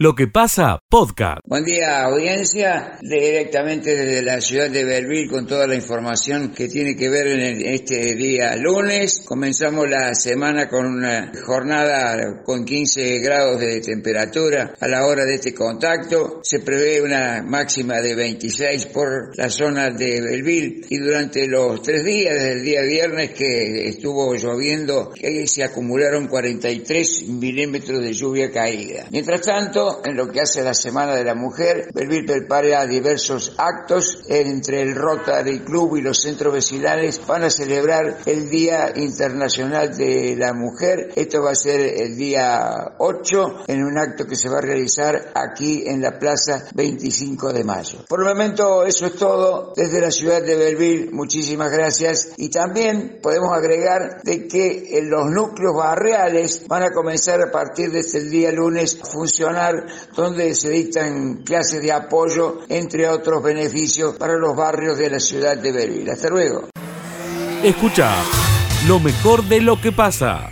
Lo que pasa, podcast. Buen día, audiencia. Directamente desde la ciudad de Belleville con toda la información que tiene que ver en este día lunes. Comenzamos la semana con una jornada con 15 grados de temperatura a la hora de este contacto. Se prevé una máxima de 26 por la zona de Belleville y durante los tres días, desde el día viernes que estuvo lloviendo, se acumularon 43 milímetros de lluvia caída. Mientras tanto, en lo que hace la Semana de la Mujer, Belville prepara diversos actos entre el Rotary Club y los centros vecinales van a celebrar el Día Internacional de la Mujer. Esto va a ser el día 8 en un acto que se va a realizar aquí en la Plaza 25 de Mayo. Por el momento eso es todo desde la ciudad de Belville. Muchísimas gracias y también podemos agregar de que los núcleos barriales van a comenzar a partir de este día lunes a funcionar donde se dictan clases de apoyo, entre otros beneficios para los barrios de la ciudad de Belleville. Hasta luego. Escucha lo mejor de lo que pasa.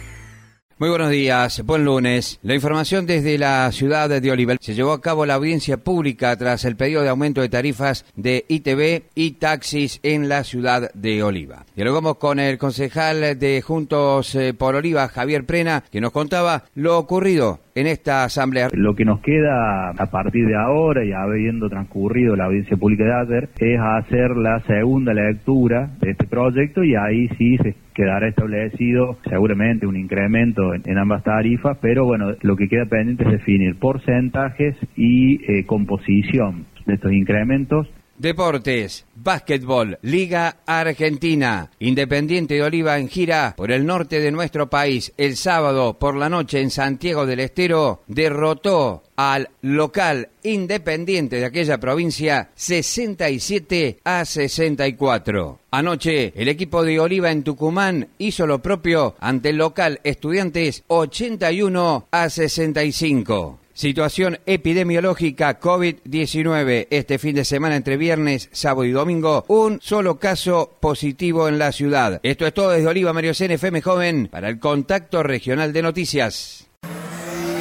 Muy buenos días, buen lunes. La información desde la ciudad de Oliver. Se llevó a cabo la audiencia pública tras el pedido de aumento de tarifas de ITV y taxis en la ciudad de Oliva. Dialogamos con el concejal de Juntos eh, por Oliva, Javier Prena, que nos contaba lo ocurrido en esta asamblea. Lo que nos queda a partir de ahora y habiendo transcurrido la audiencia pública de ayer es hacer la segunda lectura de este proyecto y ahí sí se quedará establecido seguramente un incremento en, ambas tarifas, pero bueno, lo que queda pendiente es definir porcentajes y eh, composición de estos incrementos Deportes, básquetbol, Liga Argentina, Independiente de Oliva en gira por el norte de nuestro país. El sábado por la noche en Santiago del Estero derrotó al local independiente de aquella provincia 67 a 64. Anoche el equipo de Oliva en Tucumán hizo lo propio ante el local Estudiantes 81 a 65. Situación epidemiológica COVID-19. Este fin de semana entre viernes, sábado y domingo, un solo caso positivo en la ciudad. Esto es todo desde Oliva Mario FM Joven para el Contacto Regional de Noticias.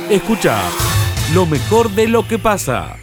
Escucha lo mejor de lo que pasa.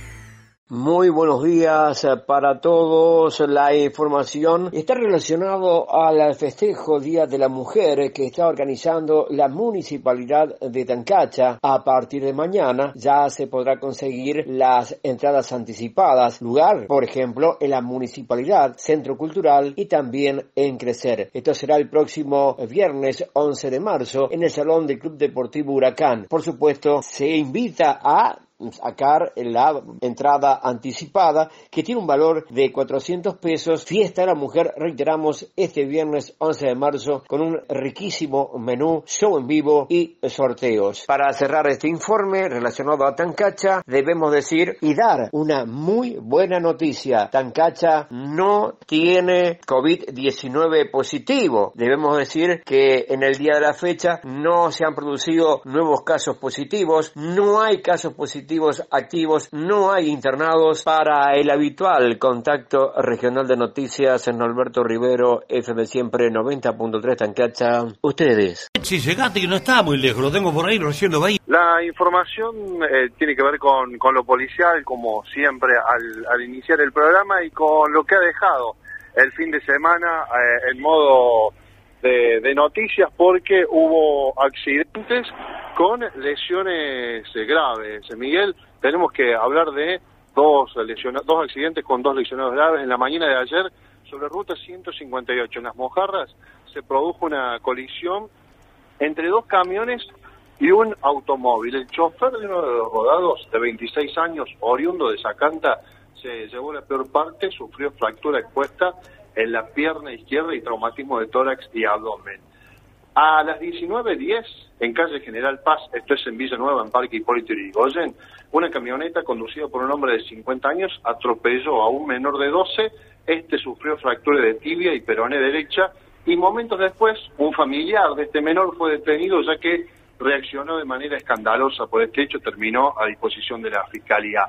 Muy buenos días para todos. La información está relacionado al festejo Día de la Mujer que está organizando la Municipalidad de Tancacha. A partir de mañana ya se podrá conseguir las entradas anticipadas, lugar, por ejemplo, en la Municipalidad, Centro Cultural y también en Crecer. Esto será el próximo viernes 11 de marzo en el Salón del Club Deportivo Huracán. Por supuesto, se invita a sacar la entrada anticipada que tiene un valor de 400 pesos. Fiesta de la mujer, reiteramos, este viernes 11 de marzo con un riquísimo menú, show en vivo y sorteos. Para cerrar este informe relacionado a Tancacha, debemos decir y dar una muy buena noticia. Tancacha no tiene COVID-19 positivo. Debemos decir que en el día de la fecha no se han producido nuevos casos positivos, no hay casos positivos activos, no hay internados para el habitual contacto regional de noticias en Alberto Rivero, FM siempre 90.3 Tancacha. Ustedes. Si llegaste que no está muy lejos, lo tengo por ahí, lo recién lo. La información eh, tiene que ver con, con, lo policial, como siempre al, al, iniciar el programa, y con lo que ha dejado el fin de semana eh, en modo de, noticias, porque hubo accidentes con lesiones eh, graves. Miguel, tenemos que hablar de dos, dos accidentes con dos lesionados graves. En la mañana de ayer, sobre ruta 158, en las Mojarras, se produjo una colisión entre dos camiones y un automóvil. El chofer de uno de los rodados, de 26 años, oriundo de Sacanta, se llevó la peor parte, sufrió fractura expuesta en la pierna izquierda y traumatismo de tórax y abdomen. A las 19.10, en calle General Paz, esto es en Villanueva, en Parque Hipólito Yrigoyen, una camioneta conducida por un hombre de 50 años atropelló a un menor de 12, este sufrió fractura de tibia y peroné derecha, y momentos después, un familiar de este menor fue detenido ya que reaccionó de manera escandalosa por este hecho, terminó a disposición de la Fiscalía.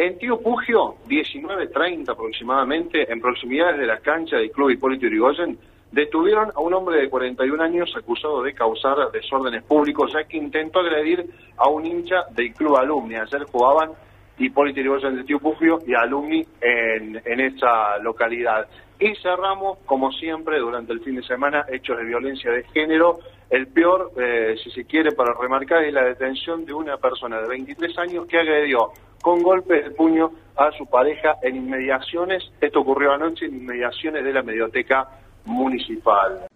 En Tío Pugio, 19.30 aproximadamente, en proximidades de la cancha del Club Hipólito Yrigoyen, detuvieron a un hombre de 41 años acusado de causar desórdenes públicos, ya que intentó agredir a un hincha del club alumni. Ayer jugaban Hipólito Yrigoyen de Tío Pufio y alumni en, en esa localidad. Y cerramos, como siempre, durante el fin de semana, hechos de violencia de género. El peor, eh, si se quiere, para remarcar, es la detención de una persona de 23 años que agredió con golpes de puño a su pareja en inmediaciones. Esto ocurrió anoche en inmediaciones de la medioteca municipal.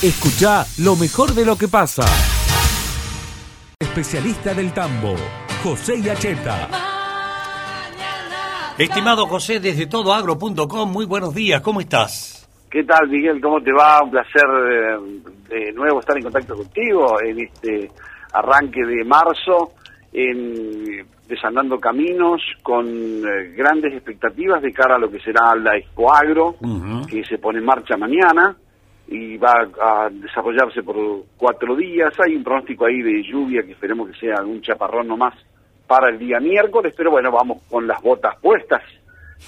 Escucha lo mejor de lo que pasa. Especialista del tambo, José Yacheta. Estimado José, desde todoagro.com, muy buenos días, ¿cómo estás? ¿Qué tal, Miguel? ¿Cómo te va? Un placer eh, de nuevo estar en contacto contigo en este arranque de marzo, en Desandando Caminos, con eh, grandes expectativas de cara a lo que será la Expo Agro, que se pone en marcha mañana y va a desarrollarse por cuatro días. Hay un pronóstico ahí de lluvia que esperemos que sea un chaparrón nomás para el día miércoles, pero bueno, vamos con las botas puestas,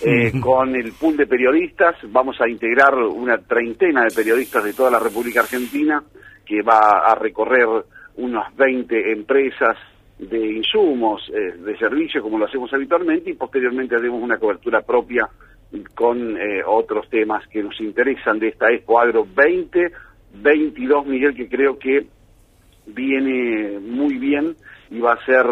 eh, con el pool de periodistas, vamos a integrar una treintena de periodistas de toda la República Argentina, que va a recorrer unas 20 empresas de insumos, eh, de servicios, como lo hacemos habitualmente, y posteriormente haremos una cobertura propia con eh, otros temas que nos interesan de esta Expo Agro 2022, Miguel, que creo que viene muy bien y va a ser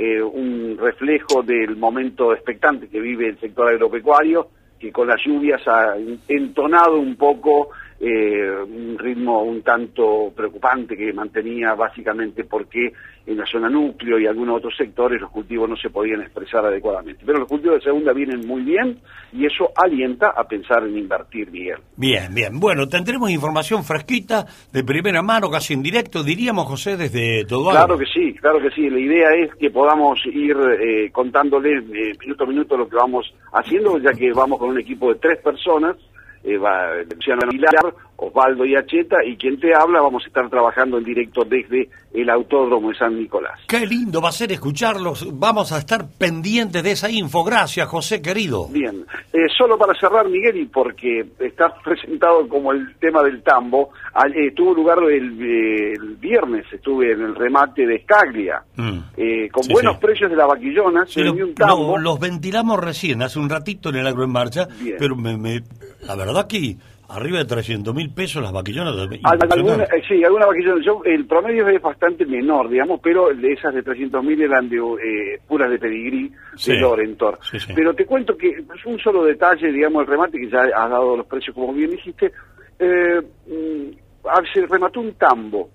eh, un reflejo del momento expectante que vive el sector agropecuario, que con las lluvias ha entonado un poco eh, un ritmo un tanto preocupante que mantenía básicamente porque en la zona núcleo y algunos otros sectores los cultivos no se podían expresar adecuadamente. Pero los cultivos de segunda vienen muy bien y eso alienta a pensar en invertir, Miguel. Bien, bien. Bueno, tendremos información fresquita, de primera mano, casi en directo, diríamos, José, desde todo Claro que sí, claro que sí. La idea es que podamos ir eh, contándoles eh, minuto a minuto lo que vamos haciendo, ya que vamos con un equipo de tres personas eh, va Luciano Aguilar, Osvaldo y Acheta, y quien te habla, vamos a estar trabajando en directo desde el Autódromo de San Nicolás. Qué lindo va a ser escucharlos, vamos a estar pendientes de esa info, gracias José querido. Bien, eh, solo para cerrar Miguel, y porque está presentado como el tema del tambo, eh, tuvo lugar el, el, viernes, estuve en el remate de Scaglia, mm. eh, con buenos precios de la vaquillona, se un tambo. los ventilamos recién, hace un ratito en el agro en marcha, pero me, me, la verdad que arriba de 300 mil pesos las vaquillonas. Alguna, eh, sí, alguna vaquillona. Yo, el promedio es bastante menor, digamos, pero de esas de 300 mil eran de eh, puras de pedigrí, de Lorentor. pero te cuento que es un solo detalle, digamos, el remate, que ya has dado los precios como bien dijiste. Eh, mm, se remató un tambo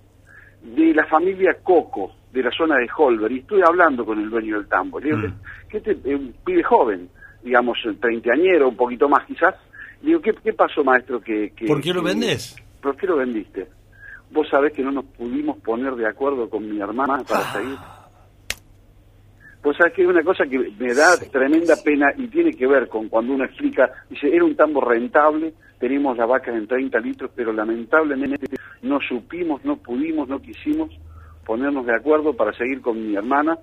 de la familia Coco, de la zona de Holber, y estuve hablando con el dueño del tambo. Le digo, mm. que este un pibe joven, digamos, treintañero, un poquito más quizás, Digo, ¿qué, qué pasó, maestro? Que, ¿Por qué lo vendés? ¿Por qué lo vendiste? Vos sabés que no nos pudimos poner de acuerdo con mi hermana para ah. seguir. Vos sabés que es una cosa que me da tremenda pena y tiene que ver con cuando uno explica, dice, era un tambo rentable, tenemos la vaca en 30 litros, pero lamentablemente no supimos, no pudimos, no quisimos ponernos de acuerdo para seguir con mi hermana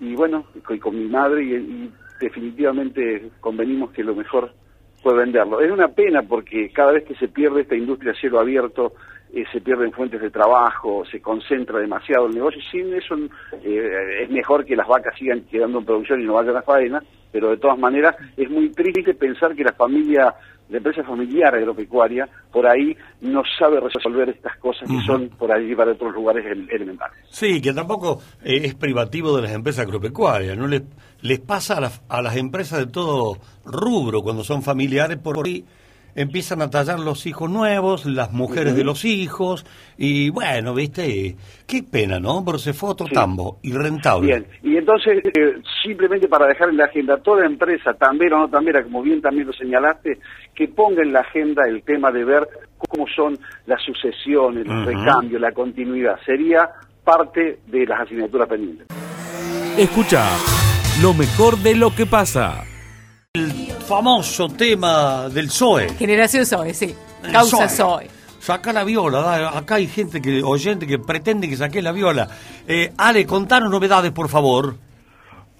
y bueno, y con mi madre y definitivamente convenimos que lo mejor fue venderlo. Es una pena porque cada vez que se pierde esta industria a cielo abierto, eh, se pierden fuentes de trabajo, se concentra demasiado el negocio. Sin eso eh, es mejor que las vacas sigan quedando en producción y no vayan a faena, pero de todas maneras es muy triste pensar que la familia, la empresa familiar agropecuaria, por ahí no sabe resolver estas cosas que son por allí para otros lugares elementales. Sí, que tampoco eh, es privativo de las empresas agropecuarias, no les, les pasa a, a las empresas de todo rubro cuando son familiares por ahí empiezan a tallar los hijos nuevos, las mujeres de los hijos, y bueno, viste, qué pena, ¿no? Pero se fue otro tambo, irrentable. Bien, y entonces, eh, simplemente para dejar en la agenda, toda empresa, también o no también, como bien también lo señalaste, que ponga en la agenda el tema de ver cómo son las sucesiones, los recambios, la continuidad. Sería parte de las asignaturas pendientes. Escucha lo mejor de lo que pasa famoso tema del PSOE. Generación PSOE, sí. Causa PSOE. Saca la viola, acá hay gente que, oyente que pretende que saque la viola. Eh, Ale, contanos novedades, por favor.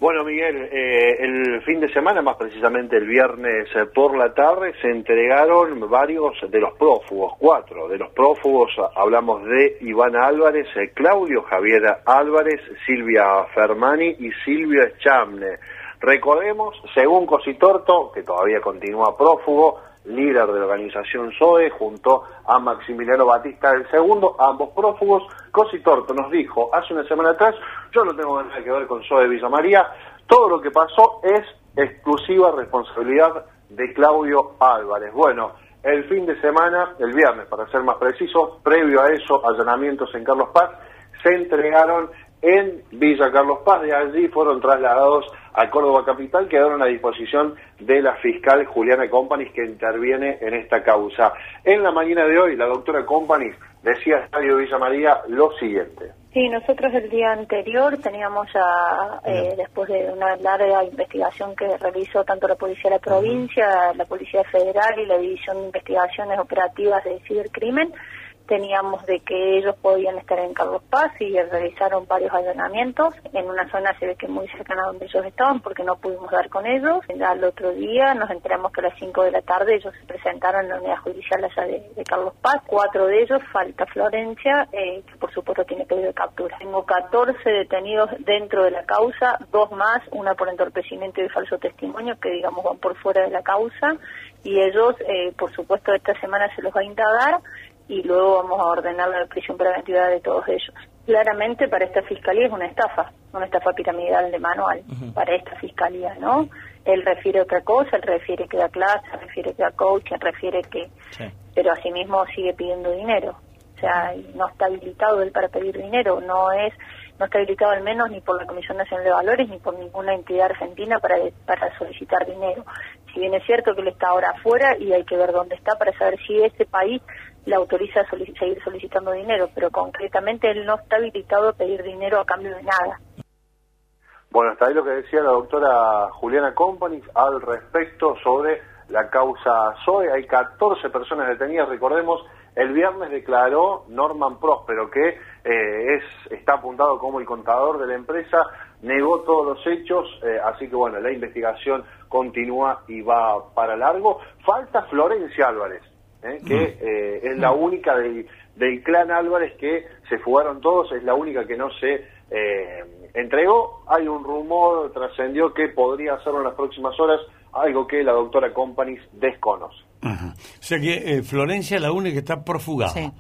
Bueno, Miguel, eh, el fin de semana, más precisamente el viernes eh, por la tarde, se entregaron varios de los prófugos, cuatro de los prófugos. Hablamos de Iván Álvarez, eh, Claudio Javier Álvarez, Silvia Fermani y Silvio Eschamne. Recordemos, según Cositorto, que todavía continúa prófugo, líder de la organización SOE, junto a Maximiliano Batista del Segundo, ambos prófugos. Cositorto nos dijo hace una semana atrás, yo no tengo nada que ver con SOE Villa María, todo lo que pasó es exclusiva responsabilidad de Claudio Álvarez. Bueno, el fin de semana, el viernes para ser más preciso, previo a eso, allanamientos en Carlos Paz, se entregaron en Villa Carlos Paz, de allí fueron trasladados a Córdoba Capital, quedaron a disposición de la fiscal Juliana Companis que interviene en esta causa. En la mañana de hoy, la doctora Companis decía a Estadio Villa María lo siguiente. Sí, nosotros el día anterior teníamos ya, eh, después de una larga investigación que realizó tanto la Policía de la Provincia, la Policía Federal y la División de Investigaciones Operativas de Cibercrimen, teníamos de que ellos podían estar en Carlos Paz y realizaron varios allanamientos en una zona se ve que muy cercana a donde ellos estaban porque no pudimos dar con ellos. Al otro día nos enteramos que a las 5 de la tarde ellos se presentaron en la unidad judicial allá de, Carlos Paz. Cuatro de ellos, falta Florencia, eh, que por supuesto tiene pedido de captura. Tengo 14 detenidos dentro de la causa, dos más, una por entorpecimiento y falso testimonio, que digamos van por fuera de la causa, y ellos, eh, por supuesto, esta semana se los va a indagar y luego vamos a ordenar la prisión preventiva de todos ellos. Claramente para esta fiscalía es una estafa, una estafa piramidal de manual, para esta fiscalía, ¿no? Él refiere otra cosa, él refiere que da clase, refiere que da coaching, refiere que... Pero asimismo sigue pidiendo dinero. O sea, no está habilitado él para pedir dinero, no es no está habilitado al menos ni por la Comisión Nacional de Valores ni por ninguna entidad argentina para, para solicitar dinero. Si bien es cierto que él está ahora afuera y hay que ver dónde está para saber si ese país le autoriza a seguir solicitando dinero, pero concretamente él no está habilitado a pedir dinero a cambio de nada. Bueno, hasta ahí lo que decía la doctora Juliana Company al respecto sobre la causa SOE. Hay 14 personas detenidas, recordemos, el viernes declaró Norman Próspero, que eh, es, está apuntado como el contador de la empresa, negó todos los hechos, eh, así que bueno, la investigación continúa y va para largo. Falta Florencia Álvarez, ¿eh? que eh, es la única del, clan Álvarez que se fugaron todos, es la única que no se eh, entregó. Hay un rumor, trascendió que podría hacerlo en las próximas horas, algo que la doctora Companies desconoce. O sea que Florencia es la única que está profugada.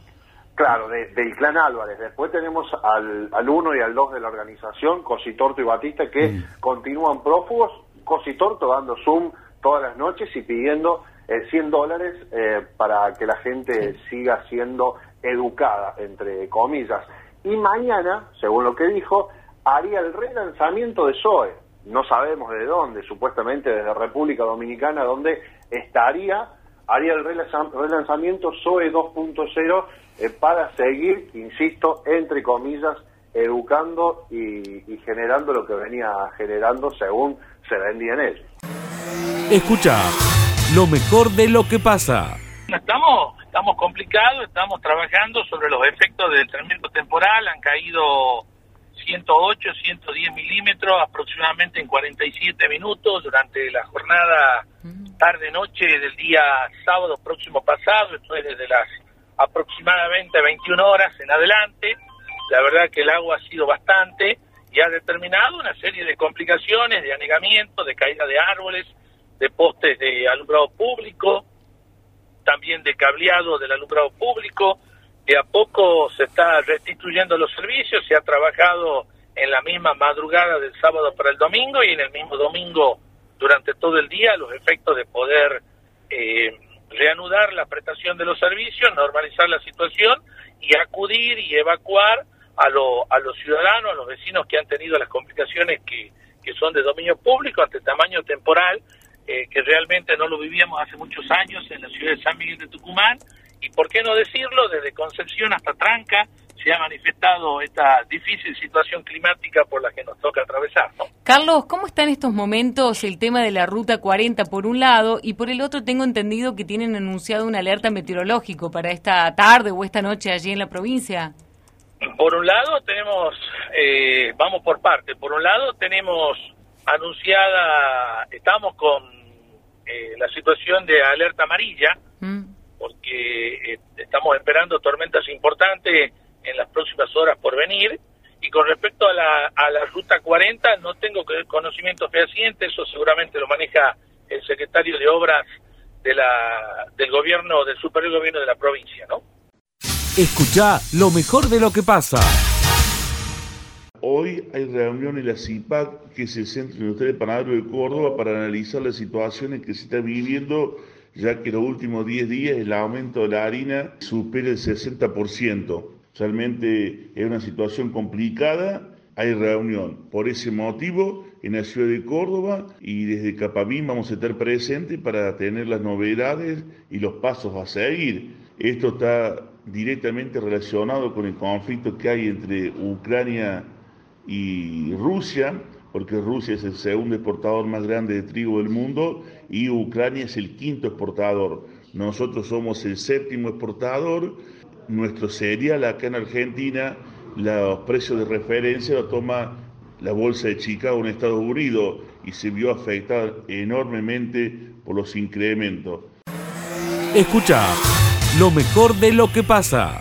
Claro, del clan Álvarez. Después tenemos al, al 1 y al 2 de la organización, Cositorto y Batista, que mm. continúan prófugos. Cositorto dando Zoom todas las noches y pidiendo 100 dólares eh, para que la gente siga siendo educada, entre comillas. Y mañana, según lo que dijo, haría el relanzamiento de SOE. No sabemos de dónde, supuestamente desde República Dominicana, donde estaría, haría el relanzamiento SOE 2.0 eh, para seguir, insisto, entre comillas, educando y, y generando lo que venía generando según se vendía en él. Escucha lo mejor de lo que pasa. Estamos, estamos complicados, estamos trabajando sobre los efectos del tremendo temporal, han caído 108, 110 milímetros aproximadamente en 47 minutos durante la jornada tarde-noche del día sábado próximo pasado, esto es desde las aproximadamente 21 horas en adelante. La verdad que el agua ha sido bastante y ha determinado una serie de complicaciones, de anegamiento, de caída de árboles, de postes de alumbrado público, también de cableado del alumbrado público. De a poco se está restituyendo los servicios, se ha trabajado en la misma madrugada del sábado para el domingo y en el mismo domingo durante todo el día los efectos de poder eh, reanudar la prestación de los servicios, normalizar la situación y acudir y evacuar a, a los ciudadanos, a los vecinos que han tenido las complicaciones que, que son de dominio público ante tamaño temporal eh, que realmente no lo vivíamos hace muchos años en la ciudad de San Miguel de Tucumán y por qué no decirlo, desde Concepción hasta Tranca se ha manifestado esta difícil situación climática por la que nos toca atravesar. Carlos, ¿cómo está en estos momentos el tema de la Ruta 40 por un lado y por el otro tengo entendido que tienen anunciado una alerta meteorológico para esta tarde o esta noche allí en la provincia? Por un lado tenemos, eh, vamos por parte, por un lado tenemos anunciada, estamos con eh, la situación de alerta amarilla, porque eh, estamos esperando tormentas importantes en las próximas horas por venir. Y con respecto a la, a la ruta 40, no tengo conocimiento fehaciente, eso seguramente lo maneja el secretario de Obras de la, del gobierno, del superior gobierno de la provincia, ¿no? Escucha lo mejor de lo que pasa. Hoy hay reunión en la CIPAC, que es el Centro Industrial Panadero de Córdoba, para analizar las situaciones que se están viviendo, ya que los últimos 10 días el aumento de la harina supera el 60%. Realmente es una situación complicada, hay reunión. Por ese motivo, en la ciudad de Córdoba y desde Capamín vamos a estar presentes para tener las novedades y los pasos a seguir. Esto está directamente relacionado con el conflicto que hay entre Ucrania y Rusia, porque Rusia es el segundo exportador más grande de trigo del mundo y Ucrania es el quinto exportador. Nosotros somos el séptimo exportador. Nuestro cereal acá en Argentina, los precios de referencia lo toma la bolsa de Chicago en Estados Unidos y se vio afectada enormemente por los incrementos. Escucha lo mejor de lo que pasa.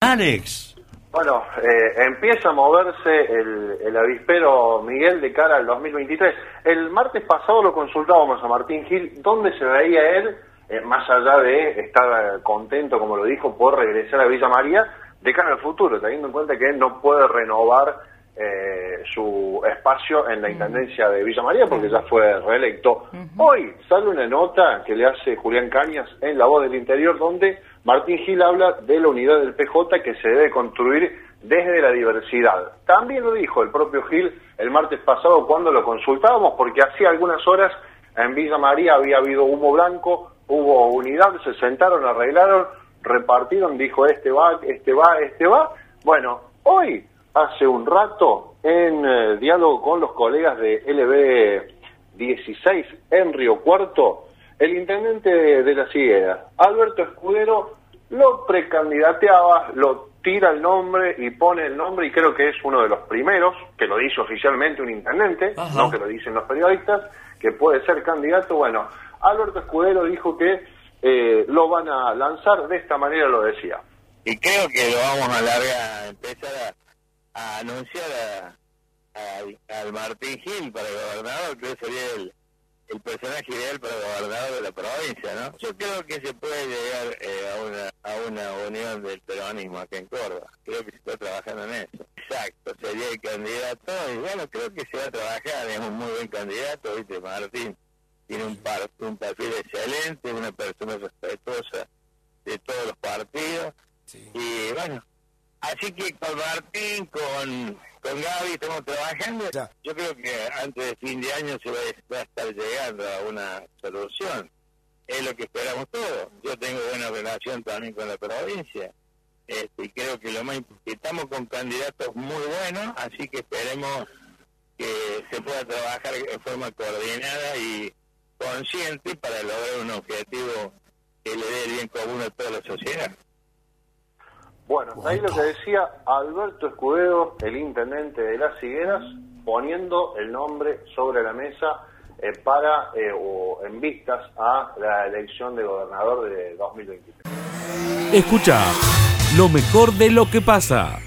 Alex. Bueno, eh, empieza a moverse el, el, avispero Miguel de cara al 2023. El martes pasado lo consultábamos a Martín Gil, ¿dónde se veía él, eh, más allá de estar contento, como lo dijo, por regresar a Villa María, de cara al futuro, teniendo en cuenta que él no puede renovar eh, su espacio en la Intendencia de Villa María porque ya fue reelecto. Hoy sale una nota que le hace Julián Cañas en La Voz del Interior donde Martín Gil habla de la unidad del PJ que se debe construir desde la diversidad. También lo dijo el propio Gil el martes pasado cuando lo consultábamos porque hacía algunas horas en Villa María había habido humo blanco, hubo unidad, se sentaron, arreglaron, repartieron, dijo este va, este va, este va. Bueno, hoy hace un rato en eh, diálogo con los colegas de LB16 en Río Cuarto, el intendente de la Siguera, Alberto Escudero, lo precandidateaba, lo tira el nombre y pone el nombre y creo que es uno de los primeros que lo dice oficialmente un intendente, no que lo dicen los periodistas, que puede ser candidato. Bueno, Alberto Escudero dijo que eh, lo van a lanzar, de esta manera lo decía. Y creo que lo vamos a largar, empezar a a anunciar a, al Martín Gil para gobernador, creo que sería el, el personaje ideal para gobernador de la provincia, ¿no? Yo creo que se puede llegar eh, a, una, a una unión del peronismo acá en Córdoba. Creo que se está trabajando en eso. Exacto, sería el candidato y bueno, creo que se va a trabajar, es un muy buen candidato, ¿viste? Martín tiene un, par, un perfil excelente, una persona respetuosa de todos los partidos y bueno, Así que con Martín, con, con Gaby estamos trabajando. Yo creo que antes de fin de año se va, a estar llegando a una solución. Es lo que esperamos todos. Yo tengo buena relación también con la provincia. Este, y creo que lo más estamos con candidatos muy buenos, así que esperemos que se pueda trabajar de forma coordinada y consciente para lograr un objetivo que le dé el bien común a toda la sociedad. Bueno, ahí lo que decía Alberto Escudero, el intendente de Las Higueras, poniendo el nombre sobre la mesa eh, para eh, o en vistas a la elección de gobernador de 2023. Escucha lo mejor de lo que pasa.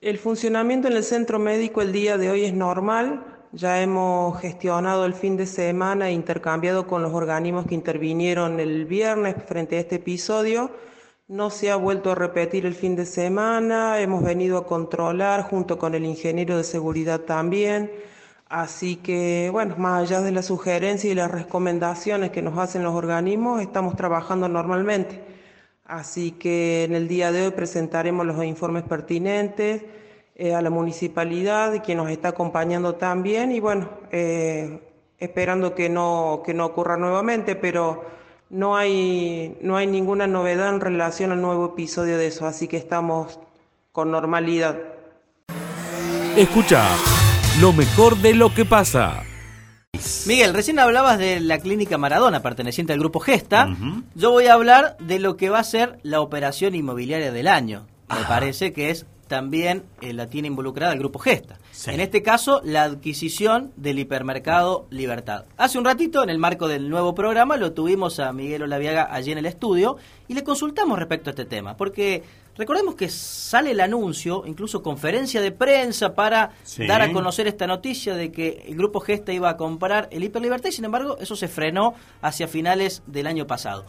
El funcionamiento en el centro médico el día de hoy es normal. Ya hemos gestionado el fin de semana e intercambiado con los organismos que intervinieron el viernes frente a este episodio no se ha vuelto a repetir el fin de semana, hemos venido a controlar junto con el ingeniero de seguridad también. Así que, bueno, más allá de las sugerencias y las recomendaciones que nos hacen los organismos, estamos trabajando normalmente. Así que en el día de hoy presentaremos los informes pertinentes eh, a la municipalidad, quien nos está acompañando también, y bueno, eh, esperando que no, que no ocurra nuevamente, pero no hay, no hay ninguna novedad en relación al nuevo episodio de eso, así que estamos con normalidad. Escucha lo mejor de lo que pasa. Miguel, recién hablabas de la clínica Maradona perteneciente al grupo Gesta. Yo voy a hablar de lo que va a ser la operación inmobiliaria del año. Me parece que es también eh, la tiene involucrada el grupo Gesta. En este caso, la adquisición del hipermercado Libertad. Hace un ratito, en el marco del nuevo programa, lo tuvimos a Miguel Olaviaga allí en el estudio y le consultamos respecto a este tema, porque recordemos que sale el anuncio, incluso conferencia de prensa para Sí. dar a conocer esta noticia de que el grupo Gesta iba a comprar el Hiperlibertad y sin embargo eso se frenó hacia finales del año pasado.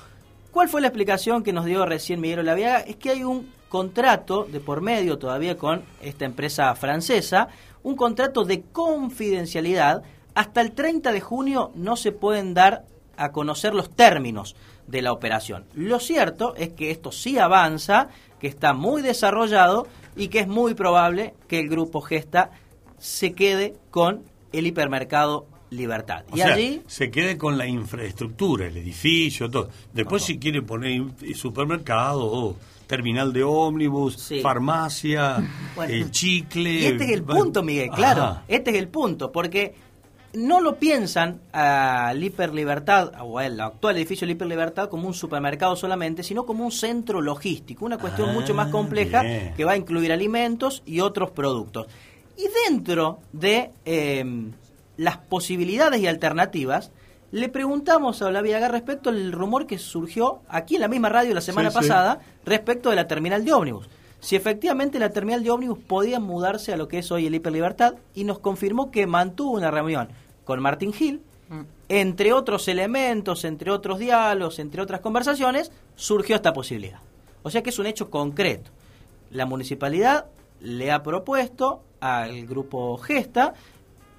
¿Cuál fue la explicación que nos dio recién Miguel Olaviaga? Es que hay un contrato de por medio todavía con esta empresa francesa, un contrato de confidencialidad. Hasta el 30 de junio no se pueden dar a conocer los términos de la operación. Lo cierto es que esto sí avanza, que está muy desarrollado y que es muy probable que el grupo Gesta se quede con el hipermercado Libertad. O y sea, allí se quede con la infraestructura, el edificio, todo. Después si quiere poner supermercado, o terminal de ómnibus, farmacia, Bueno. el chicle. Y este es el punto, Miguel, claro. Ajá. Este es el punto, porque no lo piensan al Hiper Libertad, o al actual edificio del Hiper Libertad, como un supermercado solamente, sino como un centro logístico, una cuestión Ah, mucho más compleja bien. que va a incluir alimentos y otros productos. Y dentro de eh, las posibilidades y alternativas, le preguntamos a Olaviaga respecto al rumor que surgió aquí en la misma radio la semana Sí, sí. pasada respecto de la terminal de ómnibus. Si efectivamente la terminal de ómnibus podía mudarse a lo que es hoy el Hiper Libertad y nos confirmó que mantuvo una reunión con Martín Gil, entre otros elementos, entre otros diálogos, entre otras conversaciones, surgió esta posibilidad. O sea que es un hecho concreto. La municipalidad le ha propuesto al grupo Gesta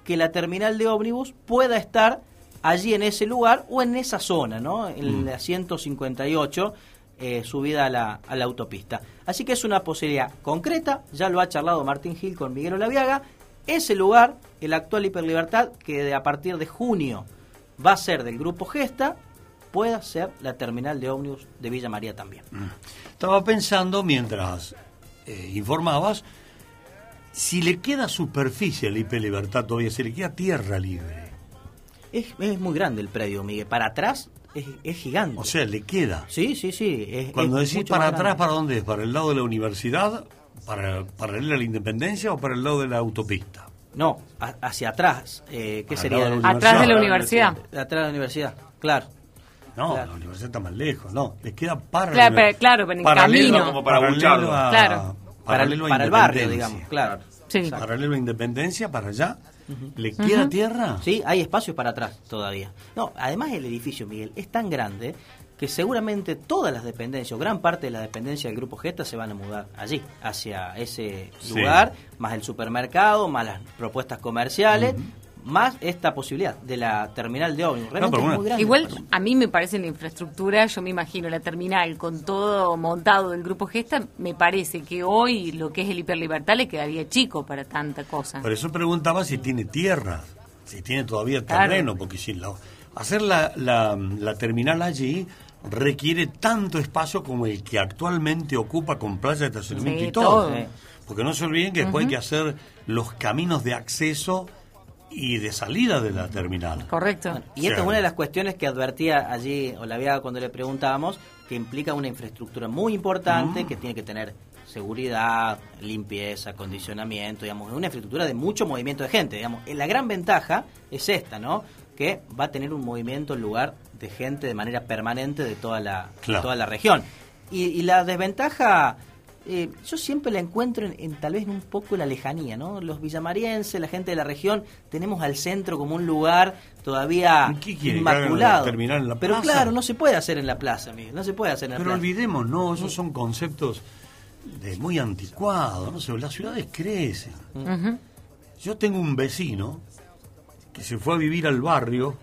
que la terminal de ómnibus pueda estar allí en ese lugar o en esa zona, ¿no? En la 158, eh, subida a la, a la autopista. Así que es una posibilidad concreta, ya lo ha charlado Martín Gil con Miguel Olaviaga. Ese lugar, el actual Hiperlibertad, que de- a partir de junio va a ser del grupo Gesta, pueda ser la terminal de ómnibus de Villa María también. Estaba pensando mientras eh, informabas, si le queda superficie al IP Libertad todavía, si le queda tierra libre. Es, es muy grande el predio, Miguel. Para atrás es, es gigante. O sea, le queda. Sí, sí, sí. es- Cuando es decís mucho para atrás. ¿para dónde es? ¿Para el lado de la universidad? ¿Para paralela a la independencia o para el lado de la autopista? No, a- hacia atrás. Eh, ¿Qué Para sería? de Atrás de la universidad. Atrás de la universidad, claro. No, Claro. la universidad está más lejos, no. Le queda para Claro, la- pero- claro, pero en paralelo, camino. Como para paralelo a, Claro. paralelo a para el barrio, digamos, claro. Sí. Paralelo a Independencia, para allá. ¿Le queda tierra? Sí, hay espacio para atrás todavía. No, además el edificio, Miguel, es tan grande que seguramente todas las dependencias, o gran parte de las dependencias del Grupo Gesta se van a mudar allí, hacia ese Sí. lugar, más el supermercado, más las propuestas comerciales, más esta posibilidad de la terminal de ómnibus. Realmente es muy grande. Igual a mí me parece la infraestructura, yo me imagino la terminal con todo montado del grupo Gesta, me parece que hoy lo que es el Hiperlibertad le quedaría chico para tanta cosa. Por eso preguntaba si tiene tierra, si tiene todavía Claro. terreno, porque si la- hacer la, la, la terminal allí requiere tanto espacio como el que actualmente ocupa con playa de estacionamiento Sí, y todo. todo. Porque no se olviden que después hay que hacer los caminos de acceso y de salida de la terminal. Correcto. Y esta es una de las cuestiones que advertía allí Olaviaga cuando le preguntábamos, que implica una infraestructura muy importante, que tiene que tener seguridad, limpieza, acondicionamiento, digamos, una infraestructura de mucho movimiento de gente, digamos. La gran ventaja es esta, ¿no? Que va a tener un movimiento en lugar de gente de manera permanente de toda la, de toda la región. Y, y la desventaja, eh, yo siempre la encuentro en, en tal vez un poco la lejanía, ¿no? Los villamarienses, la gente de la región, tenemos al centro como un lugar todavía ¿Qué quiere, que inmaculado. terminal en la Pero plaza? claro, no se puede hacer en la plaza, Miguel, no se puede hacer en la Pero plaza. olvidemos, no, esos son conceptos de muy anticuados, no sé, las ciudades crecen. Yo tengo un vecino que se fue a vivir al barrio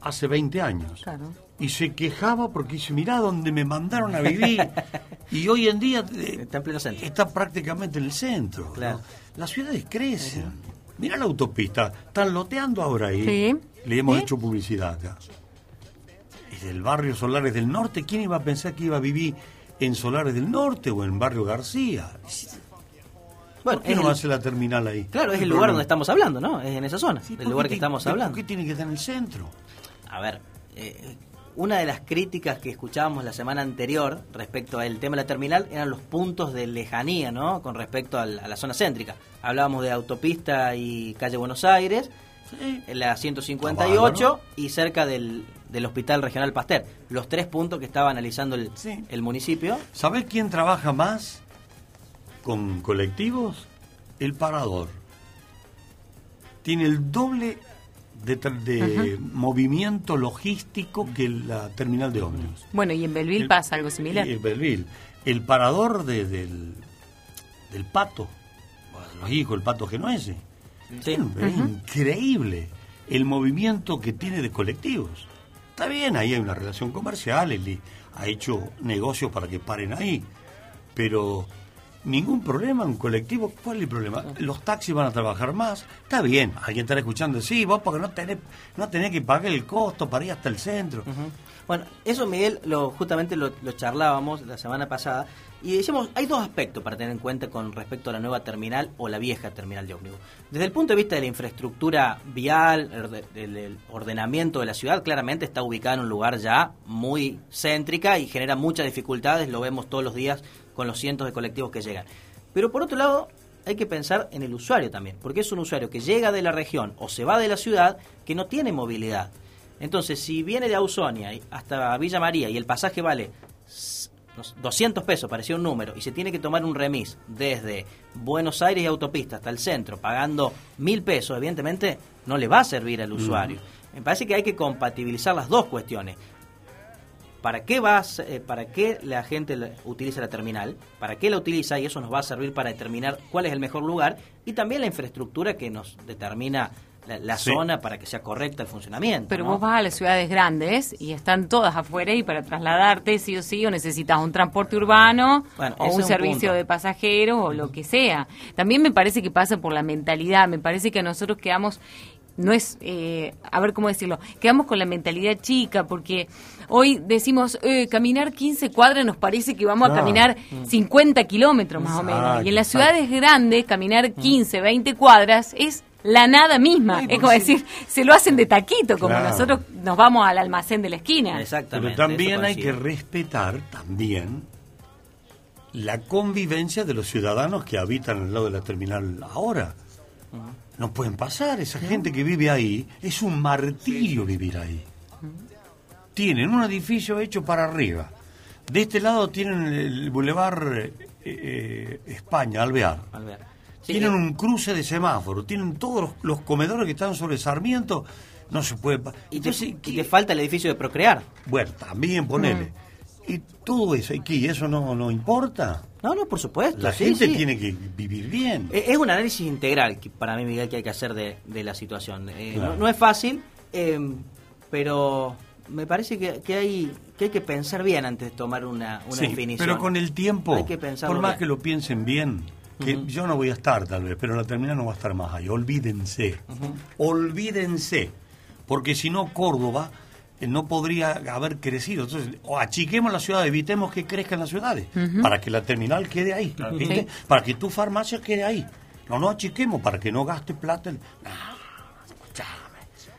hace 20 años Claro. Y se quejaba porque dice, mirá dónde me mandaron a vivir. y hoy en día eh, está, en pleno centro. está prácticamente en el centro. ¿no? Las ciudades crecen. Mirá la autopista, están loteando ahora ahí. Sí. Le hemos ¿Sí? hecho publicidad acá. Es del barrio Solares del Norte. ¿Quién iba a pensar que iba a vivir en Solares del Norte o en Barrio García? Bueno, ¿Por qué no el- hace la terminal ahí? Claro, es ¿Qué el lugar problema? donde estamos hablando, ¿no? Es en esa zona, ¿por el lugar que estamos hablando. ¿Por qué tiene que estar en el centro? A ver, eh, una de las críticas que escuchábamos la semana anterior respecto al tema de la terminal eran los puntos de lejanía, ¿no? Con respecto al- a la zona céntrica. Hablábamos de autopista y calle Buenos Aires, la 158 y cerca del, del Hospital Regional Pasteur. Los tres puntos que estaba analizando el, el municipio. ¿Sabés quién trabaja más con colectivos? El parador. Tiene el doble de, movimiento logístico que la terminal de ómnibus. Bueno, y en Belville El- pasa algo similar. Y en Belleville. El parador de- del, del pato, los hijos, el pato genuese. Es increíble el movimiento que tiene de colectivos. Está bien, ahí hay una relación comercial, él ha hecho negocios para que paren ahí, pero ningún problema en un colectivo. ¿Cuál es el problema? Los taxis van a trabajar más. Está bien, alguien estará escuchando, sí, vos porque no tenés, no tenés que pagar el costo para ir hasta el centro. Bueno, eso Miguel, lo, justamente lo, lo charlábamos la semana pasada y decíamos, hay dos aspectos para tener en cuenta con respecto a la nueva terminal o la vieja terminal de ómnibus. Desde el punto de vista de la infraestructura vial, el del ordenamiento de la ciudad, claramente está ubicada en un lugar ya muy céntrica y genera muchas dificultades, lo vemos todos los días con los cientos de colectivos que llegan. Pero por otro lado, hay que pensar en el usuario también, porque es un usuario que llega de la región o se va de la ciudad que no tiene movilidad. Entonces, si viene de Ausonia hasta Villa María y el pasaje vale s- unos 200 pesos, parecía un número, y se tiene que tomar un remis desde Buenos Aires y autopista hasta el centro, pagando mil pesos, evidentemente no le va a servir al usuario. Me parece que hay que compatibilizar las dos cuestiones. ¿Para qué, vas, eh, ¿Para qué la gente utiliza la terminal? ¿Para qué la utiliza? Y eso nos va a servir para determinar cuál es el mejor lugar y también la infraestructura que nos determina la, la Sí. zona para que sea correcta el funcionamiento. Pero ¿no? vos vas a las ciudades grandes y están todas afuera y para trasladarte sí o sí o necesitas un transporte urbano Bueno, o un servicio punto. de pasajeros o lo que sea. También me parece que pasa por la mentalidad, me parece que nosotros quedamos no es, eh, a ver cómo decirlo, quedamos con la mentalidad chica porque hoy decimos, eh, caminar 15 cuadras nos parece que vamos a caminar Mm. 50 kilómetros más o menos. Y en las exacto. ciudades grandes, caminar 15, 20 cuadras es la nada misma. es como decir, se lo hacen de taquito, como Claro. nosotros nos vamos al almacén de la esquina. Pero también hay que respetar también la convivencia de los ciudadanos que habitan al lado de la terminal ahora. No pueden pasar, esa gente que vive ahí, es un martirio vivir ahí. Tienen un edificio hecho para arriba. De este lado tienen el Boulevard eh, eh, España, Alvear. Alvear. Sí, tienen eh. un cruce de semáforo, tienen todos los, los comedores que están sobre Sarmiento, no se puede... Y te, Entonces, y te falta el edificio de Procrear. bueno, también ponele. Y todo eso, ¿y qué? ¿Y eso no, no importa? No, no, por supuesto. La sí, gente sí. tiene que vivir bien. Eh, Es un análisis integral que para mí, Miguel, que hay que hacer de, de la situación. Eh, Claro. no, no es fácil, eh, pero me parece que, que hay que hay que pensar bien antes de tomar una, una Sí, definición. pero con el tiempo, Hay que pensarlo por más bien. que lo piensen bien, que yo no voy a estar tal vez, pero la terminal no va a estar más ahí. Olvídense. Olvídense. Porque si no, Córdoba no podría haber crecido. Entonces, o achiquemos la ciudad, evitemos que crezcan las ciudades, para que la terminal quede ahí, para que tu farmacia quede ahí. No, no achiquemos, para que no gaste plata. el- No.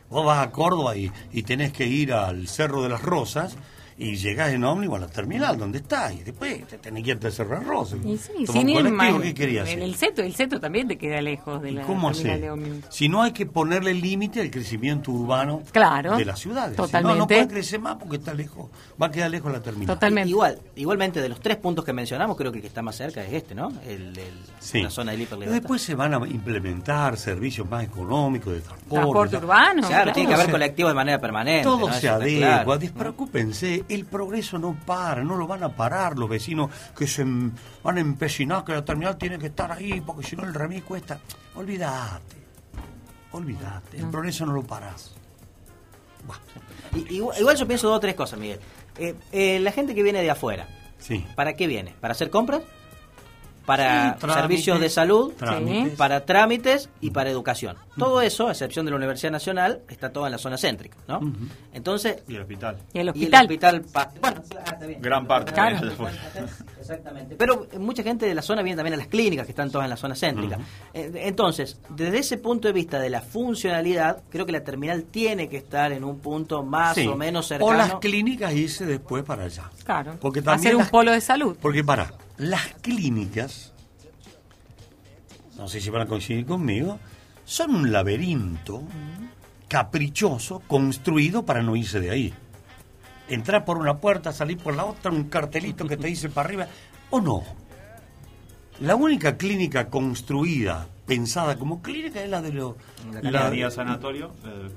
Vos vas a Córdoba y, y tenés que ir al Cerro de las Rosas y llegás en ómnibus a la terminal, donde está, y después te tenés que ir al Cerro Rosas. Y sí, sin ir ¿qué querías En hacer? el centro, el centro también te queda lejos de la ¿Cómo terminal hacer? de ómnibus. Si no hay que ponerle límite al crecimiento urbano Claro, de las ciudades. Si no, no puede crecer más porque está lejos, va a quedar lejos la terminal. Igual, igualmente de los tres puntos que mencionamos, creo que el que está más cerca es este, ¿no? El, el- Sí. la zona del hiperlibertad. después se van a implementar servicios más económicos de transporte. Transporte urbano, Claro, tiene que haber colectivos de manera permanente. Todo ¿no? se adecua, claro. despreocúpense, el progreso no para, no lo van a parar los vecinos que se em- van a empecinar que la terminal tiene que estar ahí porque si no el remis cuesta. Olvídate, olvídate, el progreso no lo parás. Y- igual, igual yo pienso dos o tres cosas, Miguel. Eh, eh, la gente que viene de afuera, Sí. ¿para qué viene? ¿Para hacer compras? ¿Para trámites, servicios de salud? trámites. ¿Para trámites? Y para educación. Todo eso, a excepción de la Universidad Nacional, está todo en la zona céntrica, ¿no? Entonces... Y el hospital. Y el Y el hospital. hospital... pa- Bueno, ah. Gran parte. Claro. Exactamente. Pero eh, mucha gente de la zona viene también a las clínicas que están todas en la zona céntrica. Eh, Entonces, desde ese punto de vista de la funcionalidad, creo que la terminal tiene que estar en un punto más Sí. o menos cercano. O las clínicas irse después para allá. Claro. Porque también Hacer un las- polo de salud. Porque para, las clínicas, no sé si van a coincidir conmigo, son un laberinto caprichoso construido para no irse de ahí. Entrar por una puerta, salir por la otra, un cartelito que te dice para arriba, o no. La única clínica construida, pensada como clínica, es la de los... La día sanatorio. eh,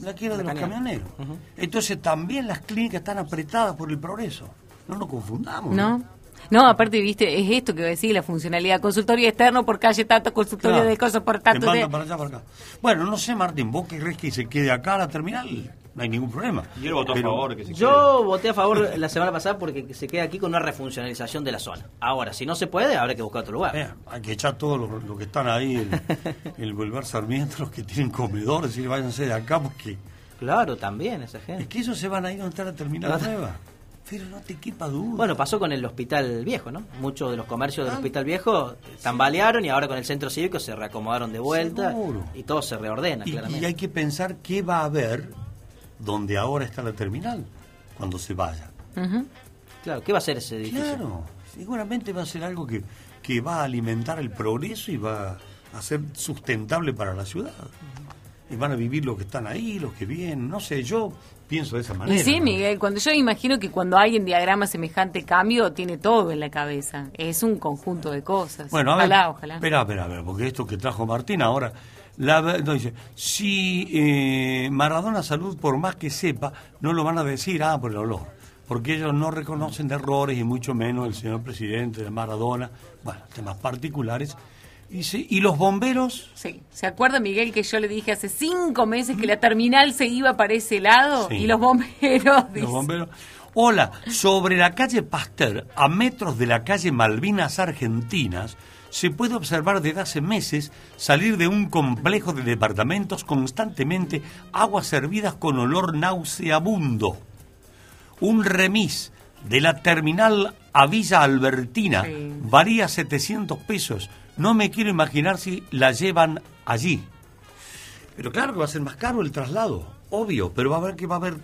la que era de La los camioneros. Entonces también las clínicas están apretadas por el progreso. No nos confundamos. ¿No? No, aparte, viste, es esto que voy a decir, la funcionalidad. Consultorio externo por calle tanto, consultorio Claro. de cosas por Te tanto. de- para allá, para acá. Bueno, no sé, Martín, ¿vos qué crees que se quede acá a la terminal? No hay ningún problema. Y él votó a favor que se Yo voté a favor la semana pasada porque se queda aquí con una refuncionalización de la zona. Ahora, si no se puede, habrá que buscar otro lugar. Eh, hay que echar todos los que están ahí, el, el Boulevard Sarmiento, los que tienen comedores, y váyanse de acá porque... Claro, también esa gente. Es que ellos se van a ir donde está la terminal nueva. Pero no te quepa duda. Bueno, pasó con el Hospital Viejo, ¿no? Muchos de los comercios del Ah. Hospital Viejo tambalearon y ahora con el centro cívico se reacomodaron de vuelta Seguro. y todo se reordena, Y, claramente. y hay que pensar qué va a haber donde ahora está la terminal, cuando se vaya. Claro, ¿qué va a ser ese edificio? Claro, seguramente va a ser algo que, que va a alimentar el progreso y va a ser sustentable para la ciudad. Y van a vivir los que están ahí, los que vienen, no sé, yo pienso de esa Y manera. sí, ¿no? Miguel, cuando yo imagino que cuando alguien diagrama semejante cambio, tiene todo en la cabeza. Es un conjunto de cosas. Bueno, a ver, ojalá, ojalá. espera, espera, espera, porque esto que trajo Martín ahora, la, ver- no, dice, si eh, Maradona Salud, por más que sepa, no lo van a decir, ah, por el olor, porque ellos no reconocen errores y mucho menos el señor presidente de Maradona, bueno, temas particulares. ¿Y los bomberos? Sí. ¿Se acuerda, Miguel, que yo le dije hace cinco meses que la terminal se iba para ese lado? Sí. Y los bomberos. Los dice- bomberos. Hola, sobre la calle Pasteur, a metros de la calle Malvinas Argentinas, se puede observar desde hace meses salir de un complejo de departamentos constantemente aguas servidas con olor nauseabundo. Un remis de la terminal a Villa Albertina varía 700 pesos. No me quiero imaginar si la llevan allí. Pero claro que va a ser más caro el traslado, obvio, pero va a ver que va a haber,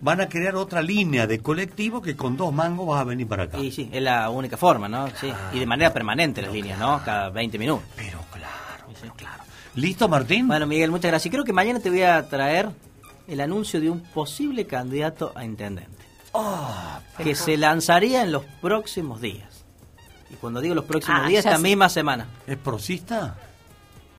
van a crear otra línea de colectivo que con dos mangos vas a venir para acá. Y sí, es la única forma, ¿no? Sí. Y de manera permanente las líneas, ¿no? Cada 20 minutos. Pero claro, claro. ¿Listo, Martín? Bueno, Miguel, muchas gracias. Creo que mañana te voy a traer el anuncio de un posible candidato a intendente. que se lanzaría en los próximos días. Y cuando digo los próximos Ah, días, esta sé. misma semana. ¿Es prosista?